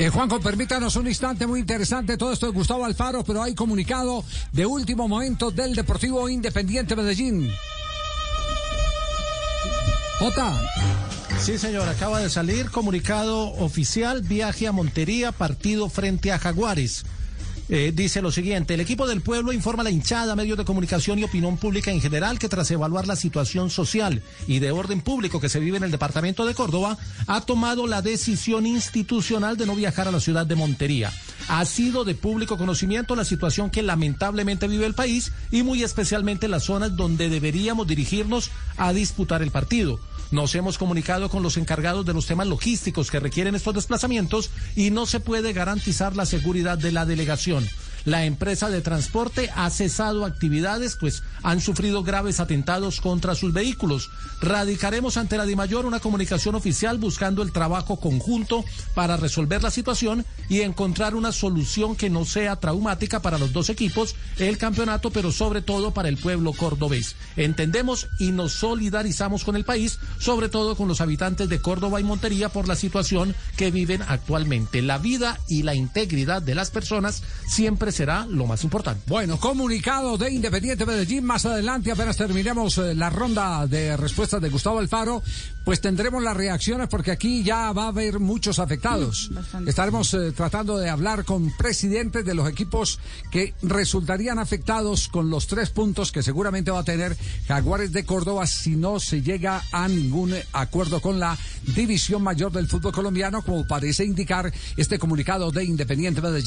Eh, Juanjo, permítanos un instante muy interesante. Todo esto de Gustavo Alfaro, pero hay comunicado de último momento del Deportivo Independiente Medellín. Jota. Sí, señor, acaba de salir comunicado oficial, viaje a Montería, partido frente a Jaguares. Eh, dice lo siguiente, el equipo del pueblo informa a la hinchada, medios de comunicación y opinión pública en general que tras evaluar la situación social y de orden público que se vive en el departamento de Córdoba, ha tomado la decisión institucional de no viajar a la ciudad de Montería. Ha sido de público conocimiento la situación que lamentablemente vive el país y muy especialmente las zonas donde deberíamos dirigirnos a disputar el partido. Nos hemos comunicado con los encargados de los temas logísticos que requieren estos desplazamientos y no se puede garantizar la seguridad de la delegación. La empresa de transporte ha cesado actividades, pues han sufrido graves atentados contra sus vehículos. Radicaremos ante la DIMAYOR una comunicación oficial buscando el trabajo conjunto para resolver la situación y encontrar una solución que no sea traumática para los dos equipos, el campeonato, pero sobre todo para el pueblo cordobés. Entendemos y nos solidarizamos con el país, sobre todo con los habitantes de Córdoba y Montería por la situación que viven actualmente. La vida y la integridad de las personas siempre será lo más importante. Bueno, comunicado de Independiente Medellín. Más adelante, apenas terminemos eh, la ronda de respuestas de Gustavo Alfaro, pues tendremos las reacciones porque aquí ya va a haber muchos afectados. Estaremos eh, tratando de hablar con presidentes de los equipos que resultarían afectados con los tres puntos que seguramente va a tener Jaguares de Córdoba si no se llega a ningún acuerdo con la división mayor del fútbol colombiano, como parece indicar este comunicado de Independiente Medellín.